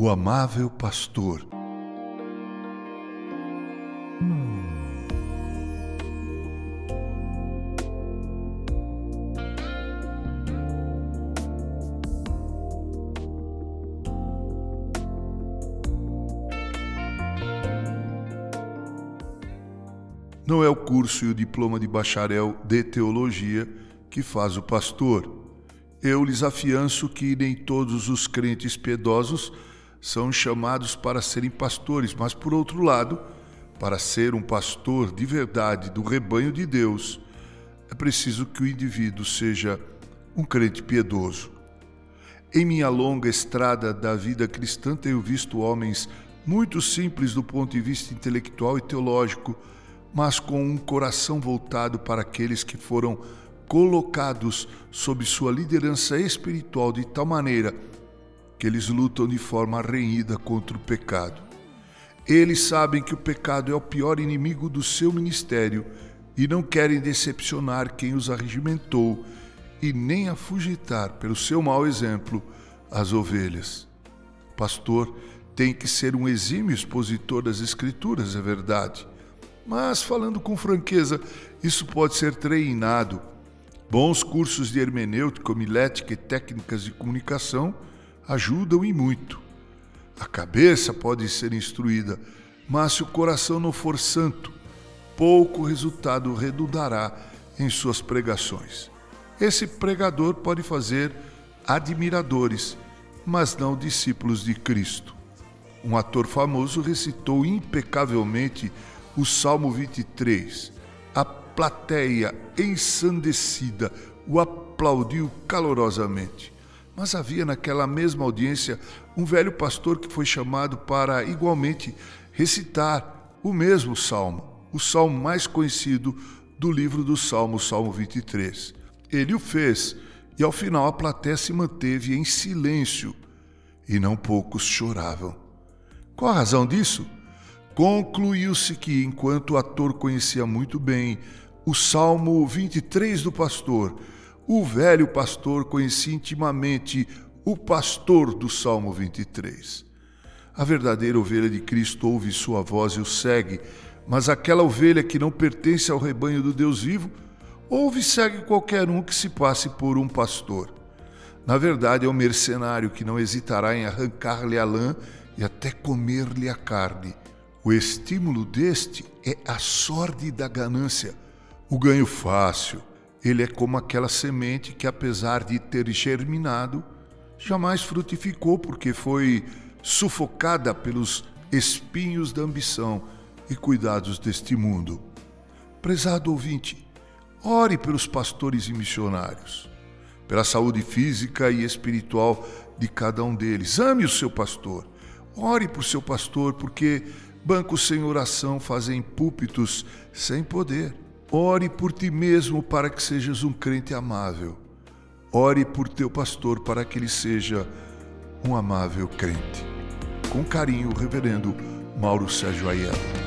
O amável pastor. Não é o curso e o diploma de bacharel de teologia que faz o pastor. Eu lhes afianço que nem todos os crentes piedosos são chamados para serem pastores, mas por outro lado, para ser um pastor de verdade do rebanho de Deus, é preciso que o indivíduo seja um crente piedoso. Em minha longa estrada da vida cristã, tenho visto homens muito simples do ponto de vista intelectual e teológico, mas com um coração voltado para aqueles que foram colocados sob sua liderança espiritual de tal maneira que eles lutam de forma renhida contra o pecado. Eles sabem que o pecado é o pior inimigo do seu ministério e não querem decepcionar quem os arregimentou e nem afugitar pelo seu mau exemplo as ovelhas. Pastor tem que ser um exímio expositor das Escrituras, é verdade mas, falando com franqueza, isso pode ser treinado. Bons cursos de hermenêutica, homilética e técnicas de comunicação ajudam e muito. A cabeça pode ser instruída, mas se o coração não for santo, pouco resultado redundará em suas pregações. Esse pregador pode fazer admiradores, mas não discípulos de Cristo. Um ator famoso recitou impecavelmente o Salmo 23. A plateia ensandecida o aplaudiu calorosamente. Mas havia naquela mesma audiência um velho pastor que foi chamado para igualmente recitar o mesmo salmo, o salmo mais conhecido do livro do Salmo, Salmo 23. Ele o fez e ao final a plateia se manteve em silêncio e não poucos choravam. Qual a razão disso? Concluiu-se que, enquanto o ator conhecia muito bem o Salmo 23 do pastor, o velho pastor conhecia intimamente o pastor do Salmo 23. A verdadeira ovelha de Cristo ouve sua voz e o segue, mas aquela ovelha que não pertence ao rebanho do Deus vivo, ouve e segue qualquer um que se passe por um pastor. Na verdade, é um mercenário que não hesitará em arrancar-lhe a lã e até comer-lhe a carne. O estímulo deste é a sorte da ganância, o ganho fácil. Ele é como aquela semente que, apesar de ter germinado, jamais frutificou porque foi sufocada pelos espinhos da ambição e cuidados deste mundo. Prezado ouvinte, ore pelos pastores e missionários, pela saúde física e espiritual de cada um deles. Ame o seu pastor. Ore por seu pastor, porque Bancos sem oração fazem púlpitos sem poder. Ore por ti mesmo para que sejas um crente amável. Ore por teu pastor para que ele seja um amável crente. Com carinho, Reverendo Mauro Sérgio Aiello.